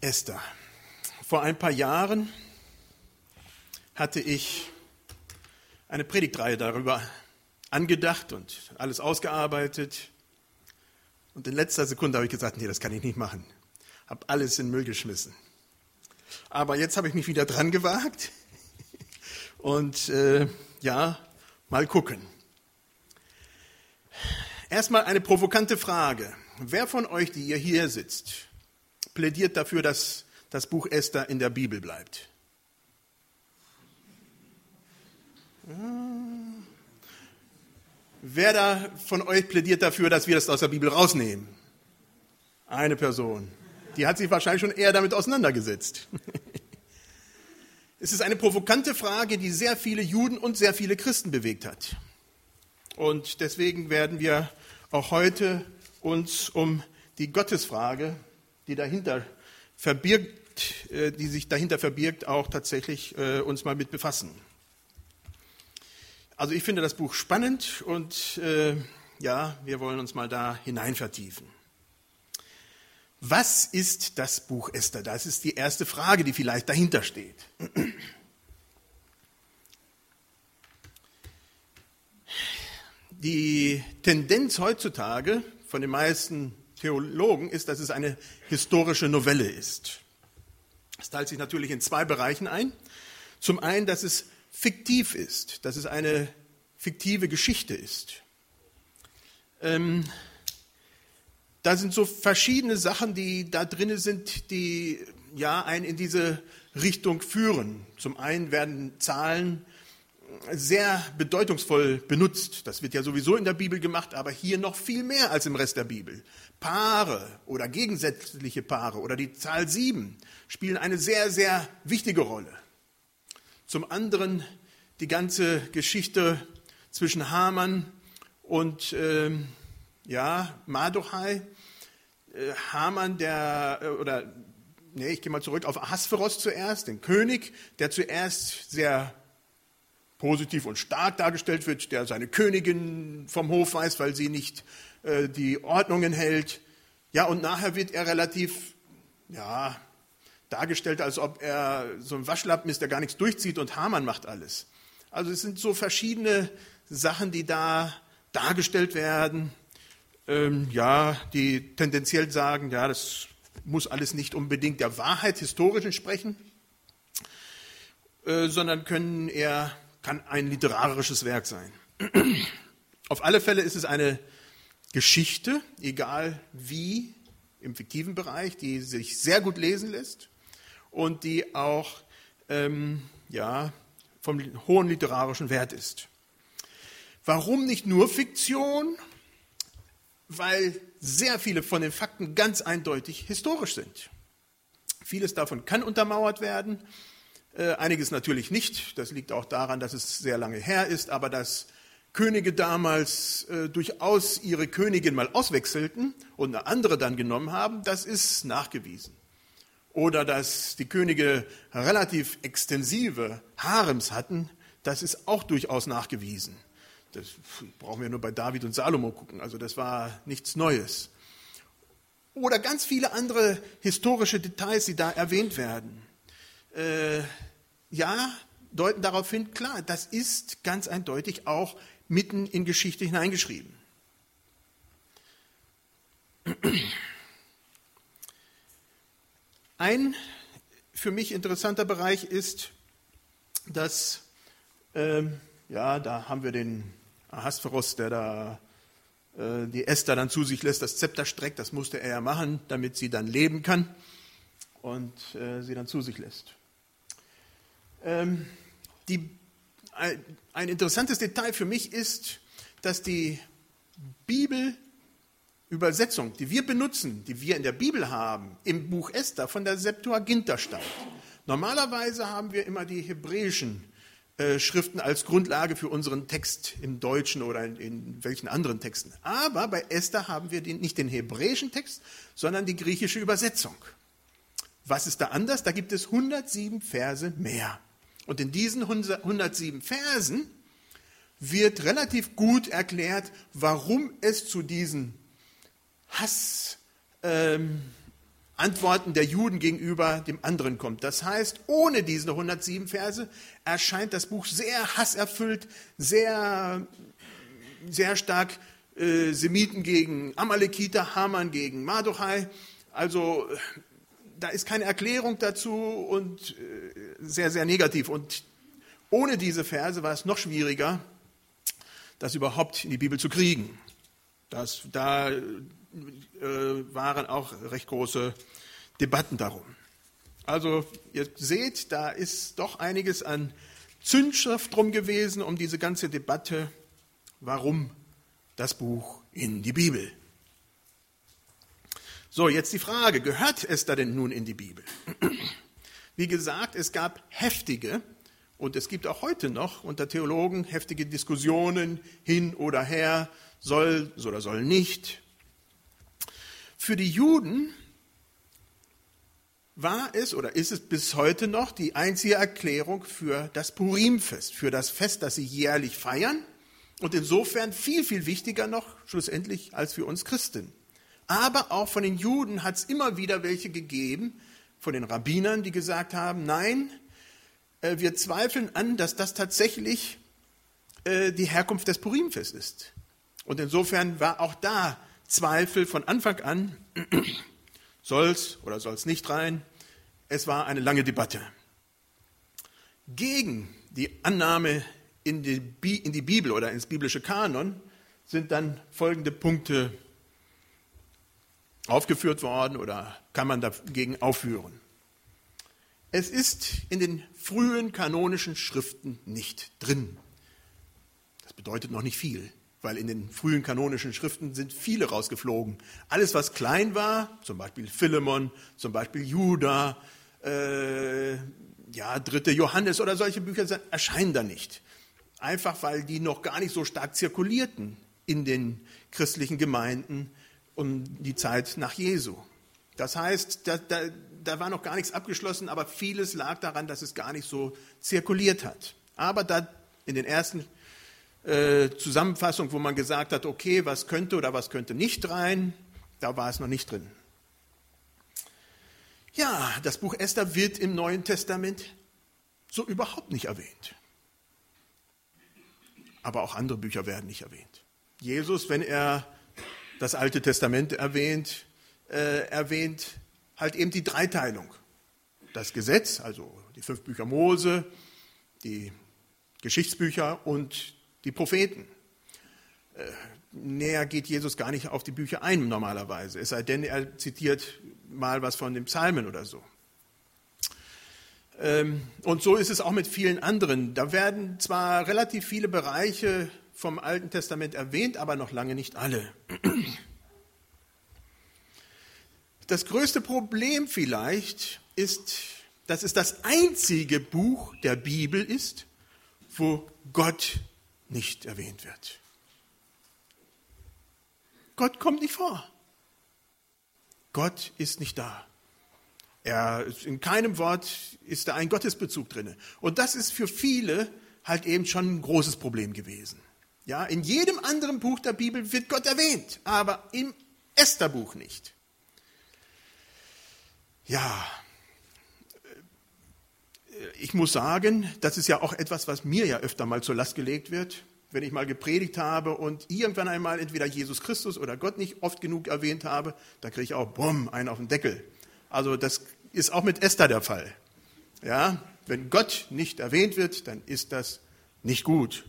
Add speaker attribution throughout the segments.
Speaker 1: Esther. Vor ein paar Jahren hatte ich eine Predigtreihe darüber angedacht und alles ausgearbeitet. Und in letzter Sekunde habe ich gesagt, nee, das kann ich nicht machen. Habe alles in den Müll geschmissen. Aber jetzt habe ich mich wieder dran gewagt und äh, ja, mal gucken. Erstmal eine provokante Frage. Wer von euch, die ihr hier sitzt, plädiert dafür, dass das Buch Esther in der Bibel bleibt? Wer da von euch plädiert dafür, dass wir das aus der Bibel rausnehmen? Eine Person. Die hat sich wahrscheinlich schon eher damit auseinandergesetzt. Es ist eine provokante Frage, die sehr viele Juden und sehr viele Christen bewegt hat. Und deswegen werden wir auch heute uns um die Gottesfrage, die dahinter verbirgt, äh, die sich dahinter verbirgt, auch tatsächlich äh, uns mal mit befassen. Also ich finde das Buch spannend und äh, ja, wir wollen uns mal da hinein vertiefen. Was ist das Buch Esther? Das ist die erste Frage, die vielleicht dahinter steht. Die Tendenz heutzutage von den meisten Theologen ist, dass es eine historische Novelle ist. Es teilt sich natürlich in zwei Bereichen ein. Zum einen, dass es fiktiv ist, dass es eine fiktive Geschichte ist. Ähm, da sind so verschiedene Sachen, die da drin sind, die ja einen in diese Richtung führen. Zum einen werden Zahlen sehr bedeutungsvoll benutzt. Das wird ja sowieso in der Bibel gemacht, aber hier noch viel mehr als im Rest der Bibel. Paare oder gegensätzliche Paare oder die Zahl sieben spielen eine sehr, sehr wichtige Rolle. Zum anderen die ganze Geschichte zwischen Haman und äh, ja, Mardochai. Äh, Haman, der, äh, oder nee, ich gehe mal zurück auf Ahasveros zuerst, den König, der zuerst sehr positiv und stark dargestellt wird, der seine Königin vom Hof weist, weil sie nicht äh, die Ordnungen hält. Ja, und nachher wird er relativ, ja, dargestellt, als ob er so ein Waschlappen ist, der gar nichts durchzieht und Hamann macht alles. Also es sind so verschiedene Sachen, die da dargestellt werden, ähm, ja, die tendenziell sagen, ja, das muss alles nicht unbedingt der Wahrheit historisch entsprechen, äh, sondern können eher kann ein literarisches Werk sein. Auf alle Fälle ist es eine Geschichte, egal wie, im fiktiven Bereich, die sich sehr gut lesen lässt und die auch ähm, ja, vom hohen literarischen Wert ist. Warum nicht nur Fiktion? Weil sehr viele von den Fakten ganz eindeutig historisch sind. Vieles davon kann untermauert werden, äh, einiges natürlich nicht. Das liegt auch daran, dass es sehr lange her ist, aber dass Könige damals äh, durchaus ihre Königin mal auswechselten und eine andere dann genommen haben, das ist nachgewiesen. Oder dass die Könige relativ extensive Harems hatten, das ist auch durchaus nachgewiesen. Das brauchen wir nur bei David und Salomo gucken. Also das war nichts Neues. Oder ganz viele andere historische Details, die da erwähnt werden. Äh, ja, deuten darauf hin, klar, das ist ganz eindeutig auch mitten in Geschichte hineingeschrieben. Ein für mich interessanter Bereich ist, dass, ähm, ja, da haben wir den Ahasveros, der da äh, die Esther dann zu sich lässt, das Zepter streckt, das musste er ja machen, damit sie dann leben kann und äh, sie dann zu sich lässt. Ähm, die, ein interessantes Detail für mich ist, dass die Bibelübersetzung, die wir benutzen, die wir in der Bibel haben, im Buch Esther von der Septuaginta stammt. Normalerweise haben wir immer die hebräischen äh, Schriften als Grundlage für unseren Text im Deutschen oder in, in welchen anderen Texten. Aber bei Esther haben wir den, nicht den hebräischen Text, sondern die griechische Übersetzung. Was ist da anders? Da gibt es 107 Verse mehr. Und in diesen 107 Versen wird relativ gut erklärt, warum es zu diesen Hass, ähm, der Juden gegenüber dem anderen kommt. Das heißt, ohne diese 107 Verse erscheint das Buch sehr hasserfüllt, sehr, sehr stark äh, Semiten gegen Amalekiter, Haman gegen Mardochai. Also da ist keine Erklärung dazu und äh, sehr, sehr negativ. Und ohne diese Verse war es noch schwieriger, das überhaupt in die Bibel zu kriegen. Das, da äh, waren auch recht große Debatten darum. Also ihr seht, da ist doch einiges an Zündschrift drum gewesen um diese ganze Debatte, warum das Buch in die Bibel. So, jetzt die Frage, gehört Esther denn nun in die Bibel? Wie gesagt, es gab heftige und es gibt auch heute noch unter Theologen heftige Diskussionen hin oder her, soll oder soll nicht. Für die Juden war es oder ist es bis heute noch die einzige Erklärung für das Purimfest, für das Fest, das sie jährlich feiern und insofern viel, viel wichtiger noch schlussendlich als für uns Christen. Aber auch von den Juden hat es immer wieder welche gegeben, von den Rabbinern, die gesagt haben, nein, äh, wir zweifeln an, dass das tatsächlich äh, die Herkunft des Purimfest ist. Und insofern war auch da Zweifel von Anfang an, soll's oder soll's nicht rein. Es war eine lange Debatte. Gegen die Annahme in die, in die Bibel oder ins biblische Kanon sind dann folgende Punkte aufgeführt worden oder kann man dagegen aufführen. Es ist in den frühen kanonischen Schriften nicht drin. Das bedeutet noch nicht viel, weil in den frühen kanonischen Schriften sind viele rausgeflogen. Alles, was klein war, zum Beispiel Philemon, zum Beispiel Judah, äh, ja, dritte Johannes oder solche Bücher erscheinen da nicht. Einfach weil die noch gar nicht so stark zirkulierten in den christlichen Gemeinden um die Zeit nach Jesu. Das heißt, da, da, da war noch gar nichts abgeschlossen, aber vieles lag daran, dass es gar nicht so zirkuliert hat. Aber da in den ersten äh, Zusammenfassungen, wo man gesagt hat, okay, was könnte oder was könnte nicht rein, da war es noch nicht drin. Ja, das Buch Esther wird im Neuen Testament so überhaupt nicht erwähnt. Aber auch andere Bücher werden nicht erwähnt. Jesus, wenn er das Alte Testament erwähnt, äh, erwähnt halt eben die Dreiteilung. Das Gesetz, also die fünf Bücher Mose, die Geschichtsbücher und die Propheten. Äh, näher geht Jesus gar nicht auf die Bücher ein normalerweise, es sei denn, er zitiert mal was von den Psalmen oder so. Ähm, und so ist es auch mit vielen anderen. Da werden zwar relativ viele Bereiche vom Alten Testament erwähnt, aber noch lange nicht alle. Das größte Problem vielleicht ist, dass es das einzige Buch der Bibel ist, wo Gott nicht erwähnt wird. Gott kommt nicht vor. Gott ist nicht da. Er, in keinem Wort ist da ein Gottesbezug drin. Und das ist für viele halt eben schon ein großes Problem gewesen. Ja, in jedem anderen Buch der Bibel wird Gott erwähnt, aber im Estherbuch nicht. Ja, ich muss sagen, das ist ja auch etwas, was mir ja öfter mal zur Last gelegt wird, wenn ich mal gepredigt habe und irgendwann einmal entweder Jesus Christus oder Gott nicht oft genug erwähnt habe, dann kriege ich auch bumm, einen auf den Deckel. Also das ist auch mit Esther der Fall. Ja, wenn Gott nicht erwähnt wird, dann ist das nicht gut.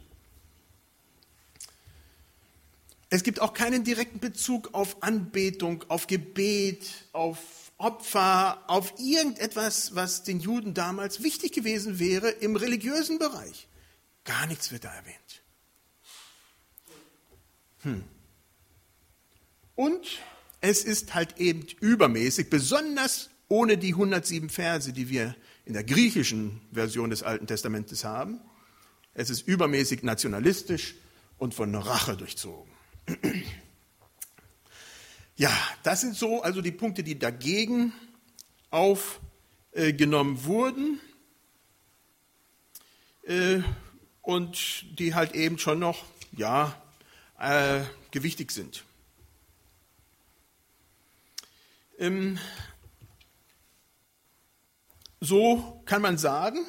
Speaker 1: Es gibt auch keinen direkten Bezug auf Anbetung, auf Gebet, auf Opfer, auf irgendetwas, was den Juden damals wichtig gewesen wäre im religiösen Bereich. Gar nichts wird da erwähnt. Hm. Und es ist halt eben übermäßig, besonders ohne die 107 Verse, die wir in der griechischen Version des Alten Testamentes haben. Es ist übermäßig nationalistisch und von Rache durchzogen. Ja, das sind so also die Punkte, die dagegen aufgenommen wurden äh, und die halt eben schon noch ja, äh, gewichtig sind. Ähm, so kann man sagen,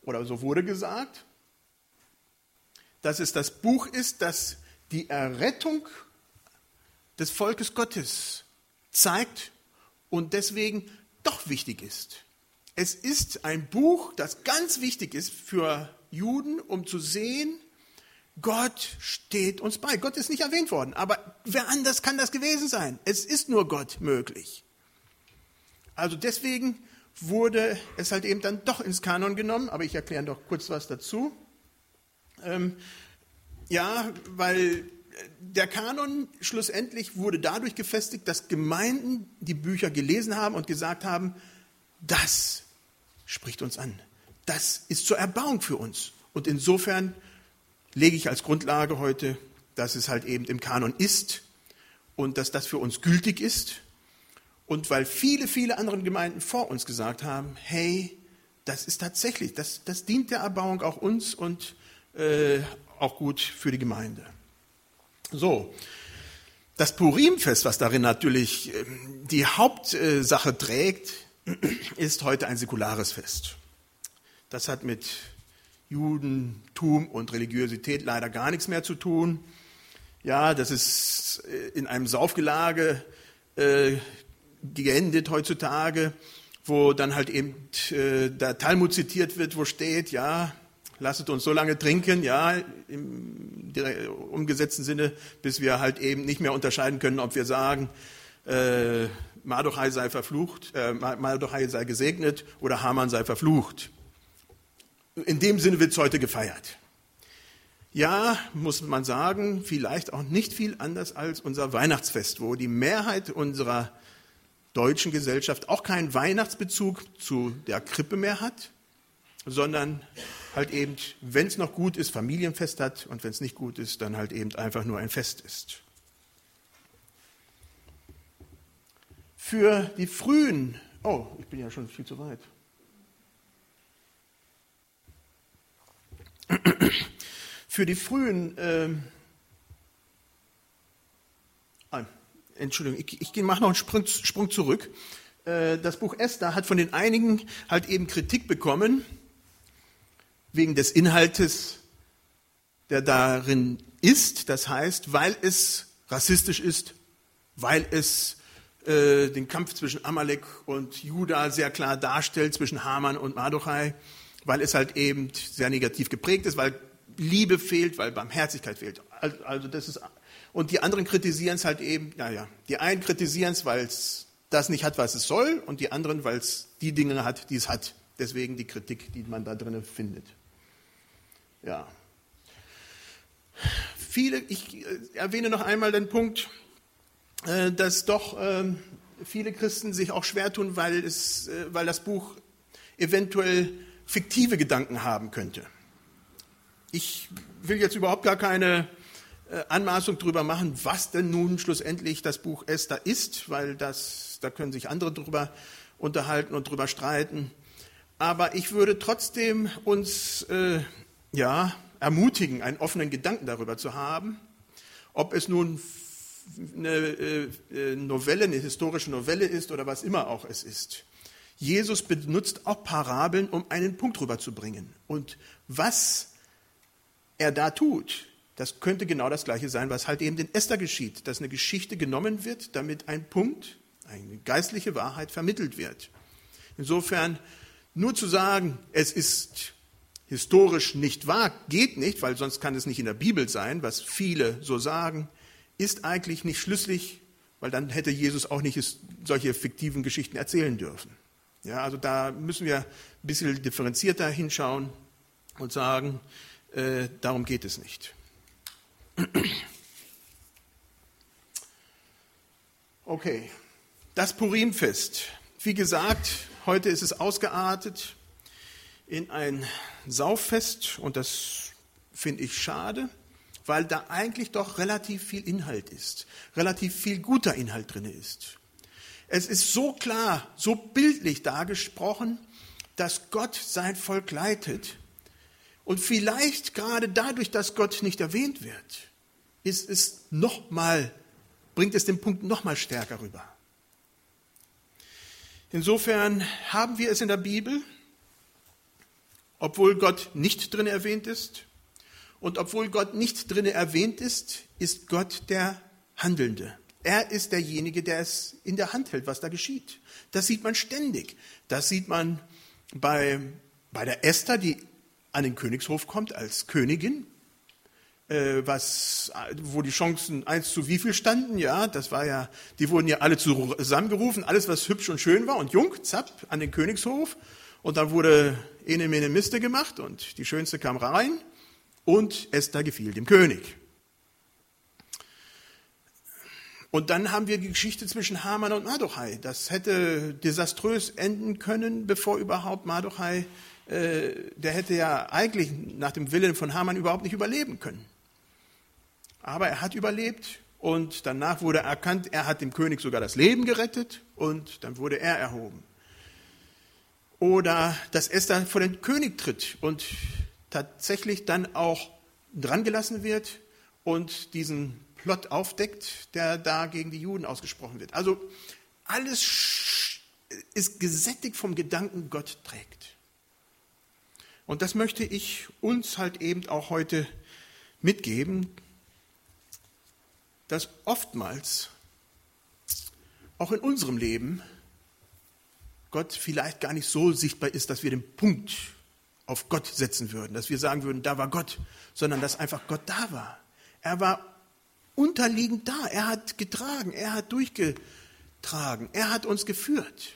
Speaker 1: oder so wurde gesagt, dass es das Buch ist, das die Errettung des Volkes Gottes zeigt und deswegen doch wichtig ist. Es ist ein Buch, das ganz wichtig ist für Juden, um zu sehen, Gott steht uns bei. Gott ist nicht erwähnt worden, aber wer anders kann das gewesen sein? Es ist nur Gott möglich. Also deswegen wurde es halt eben dann doch ins Kanon genommen, aber ich erkläre noch kurz was dazu. Ähm, ja, weil der Kanon schlussendlich wurde dadurch gefestigt, dass Gemeinden die Bücher gelesen haben und gesagt haben, das spricht uns an. Das ist zur Erbauung für uns. Und insofern lege ich als Grundlage heute, dass es halt eben im Kanon ist und dass das für uns gültig ist. Und weil viele, viele andere Gemeinden vor uns gesagt haben, hey, das ist tatsächlich, das, das dient der Erbauung auch uns und äh, auch gut für die Gemeinde. So, das Purimfest, was darin natürlich ähm, die Hauptsache trägt, ist heute ein säkulares Fest. Das hat mit Judentum und Religiosität leider gar nichts mehr zu tun. Ja, das ist äh, in einem Saufgelage äh, geendet heutzutage, wo dann halt eben äh, der Talmud zitiert wird, wo steht, ja, lasset uns so lange trinken, ja, im umgesetzten Sinne, bis wir halt eben nicht mehr unterscheiden können, ob wir sagen, äh, Mardochai sei verflucht, äh, Mardochai sei gesegnet oder Haman sei verflucht. In dem Sinne wird es heute gefeiert. Ja, muss man sagen, vielleicht auch nicht viel anders als unser Weihnachtsfest, wo die Mehrheit unserer deutschen Gesellschaft auch keinen Weihnachtsbezug zu der Krippe mehr hat, sondern halt eben, wenn es noch gut ist, Familienfest hat und wenn es nicht gut ist, dann halt eben einfach nur ein Fest ist. Für die frühen, oh, ich bin ja schon viel zu weit. Für die frühen, äh, ah, Entschuldigung, ich, ich mache noch einen Sprung, Sprung zurück. Äh, das Buch Esther hat von den einigen halt eben Kritik bekommen, wegen des Inhaltes, der darin ist, das heißt, weil es rassistisch ist, weil es äh, den Kampf zwischen Amalek und Juda sehr klar darstellt, zwischen Haman und Mardochai, weil es halt eben sehr negativ geprägt ist, weil Liebe fehlt, weil Barmherzigkeit fehlt. Also das ist, und die anderen kritisieren es halt eben, naja, die einen kritisieren es, weil es das nicht hat, was es soll, und die anderen, weil es die Dinge hat, die es hat. Deswegen die Kritik, die man da drinnen findet. Ja. Viele, ich äh, erwähne noch einmal den Punkt, äh, dass doch ähm, viele Christen sich auch schwer tun, weil, es, äh, weil das Buch eventuell fiktive Gedanken haben könnte. Ich will jetzt überhaupt gar keine Anmaßung darüber machen, was denn nun schlussendlich das Buch Esther ist, weil das, da können sich andere darüber unterhalten und darüber streiten. Aber ich würde trotzdem uns äh, ja, ermutigen, einen offenen Gedanken darüber zu haben, ob es nun eine äh, äh, Novelle, eine historische Novelle ist oder was immer auch es ist. Jesus benutzt auch Parabeln, um einen Punkt rüberzubringen. Und was er da tut, das könnte genau das Gleiche sein, was halt eben in Esther geschieht, dass eine Geschichte genommen wird, damit ein Punkt, eine geistliche Wahrheit vermittelt wird. Insofern nur zu sagen, es ist historisch nicht wahr, geht nicht, weil sonst kann es nicht in der Bibel sein, was viele so sagen, ist eigentlich nicht schlüssig, weil dann hätte Jesus auch nicht solche fiktiven Geschichten erzählen dürfen. Ja, also da müssen wir ein bisschen differenzierter hinschauen und sagen, äh, darum geht es nicht. Okay, das Purimfest. Wie gesagt, heute ist es ausgeartet in ein Sauffest und das finde ich schade, weil da eigentlich doch relativ viel Inhalt ist, relativ viel guter Inhalt drin ist. Es ist so klar, so bildlich dargesprochen, dass Gott sein Volk leitet und vielleicht gerade dadurch, dass Gott nicht erwähnt wird, ist es noch mal, bringt es den Punkt noch mal stärker rüber. Insofern haben wir es in der Bibel, obwohl Gott nicht drin erwähnt ist. Und obwohl Gott nicht drin erwähnt ist, ist Gott der Handelnde. Er ist derjenige, der es in der Hand hält, was da geschieht. Das sieht man ständig. Das sieht man bei, bei der Esther, die an den Königshof kommt als Königin, äh, was, wo die Chancen eins zu wie viel standen, ja, das war ja, die wurden ja alle zusammengerufen, alles was hübsch und schön war und jung, zapp, an den Königshof. Und dann wurde eine Mene Miste gemacht und die Schönste kam rein und Esther gefiel dem König. Und dann haben wir die Geschichte zwischen Haman und Mardochai. Das hätte desaströs enden können, bevor überhaupt Mardochai, äh, der hätte ja eigentlich nach dem Willen von Haman überhaupt nicht überleben können. Aber er hat überlebt und danach wurde erkannt, er hat dem König sogar das Leben gerettet und dann wurde er erhoben. Oder dass Esther vor den König tritt und tatsächlich dann auch drangelassen wird und diesen Plot aufdeckt, der da gegen die Juden ausgesprochen wird. Also alles ist gesättigt vom Gedanken, Gott trägt. Und das möchte ich uns halt eben auch heute mitgeben, dass oftmals auch in unserem Leben Gott vielleicht gar nicht so sichtbar ist, dass wir den Punkt auf Gott setzen würden, dass wir sagen würden, da war Gott, sondern dass einfach Gott da war. Er war unterliegend da. Er hat getragen, er hat durchgetragen, er hat uns geführt.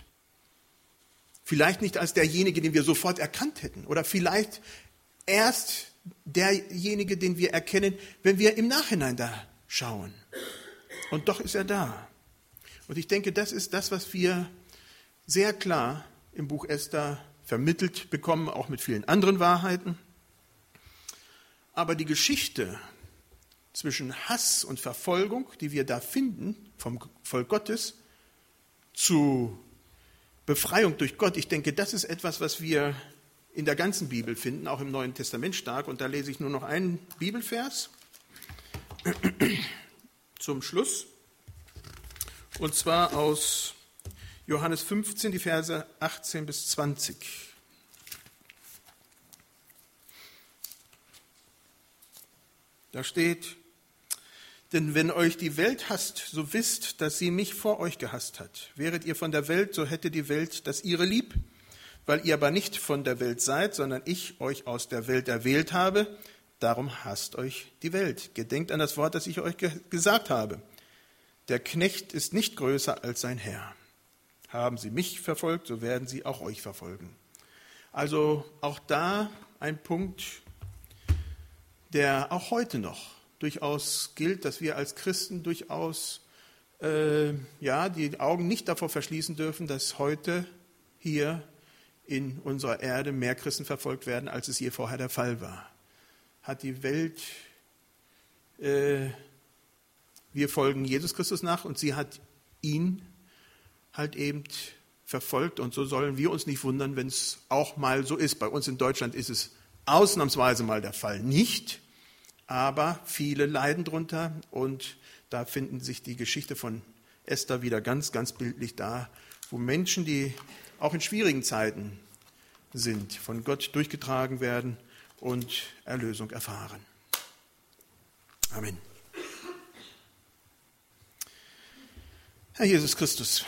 Speaker 1: Vielleicht nicht als derjenige, den wir sofort erkannt hätten oder vielleicht erst derjenige, den wir erkennen, wenn wir im Nachhinein da schauen. Und doch ist er da. Und ich denke, das ist das, was wir sehr klar im Buch Esther vermittelt bekommen, auch mit vielen anderen Wahrheiten. Aber die Geschichte zwischen Hass und Verfolgung, die wir da finden vom Volk Gottes, zu Befreiung durch Gott, ich denke, das ist etwas, was wir in der ganzen Bibel finden, auch im Neuen Testament stark. Und da lese ich nur noch einen Bibelvers zum Schluss. Und zwar aus Johannes 15, die Verse 18 bis 20. Da steht, denn wenn euch die Welt hasst, so wisst, dass sie mich vor euch gehasst hat. Wäret ihr von der Welt, so hätte die Welt das ihre lieb. Weil ihr aber nicht von der Welt seid, sondern ich euch aus der Welt erwählt habe, darum hasst euch die Welt. Gedenkt an das Wort, das ich euch ge gesagt habe. Der Knecht ist nicht größer als sein Herr. Haben sie mich verfolgt, so werden sie auch euch verfolgen. Also auch da ein Punkt, der auch heute noch durchaus gilt, dass wir als Christen durchaus äh, ja, die Augen nicht davor verschließen dürfen, dass heute hier in unserer Erde mehr Christen verfolgt werden, als es je vorher der Fall war. Hat die Welt, äh, wir folgen Jesus Christus nach und sie hat ihn halt eben verfolgt und so sollen wir uns nicht wundern, wenn es auch mal so ist. Bei uns in Deutschland ist es ausnahmsweise mal der Fall nicht aber viele leiden drunter und da finden sich die Geschichte von Esther wieder ganz, ganz bildlich da, wo Menschen, die auch in schwierigen Zeiten sind, von Gott durchgetragen werden und Erlösung erfahren. Amen. Herr Jesus Christus,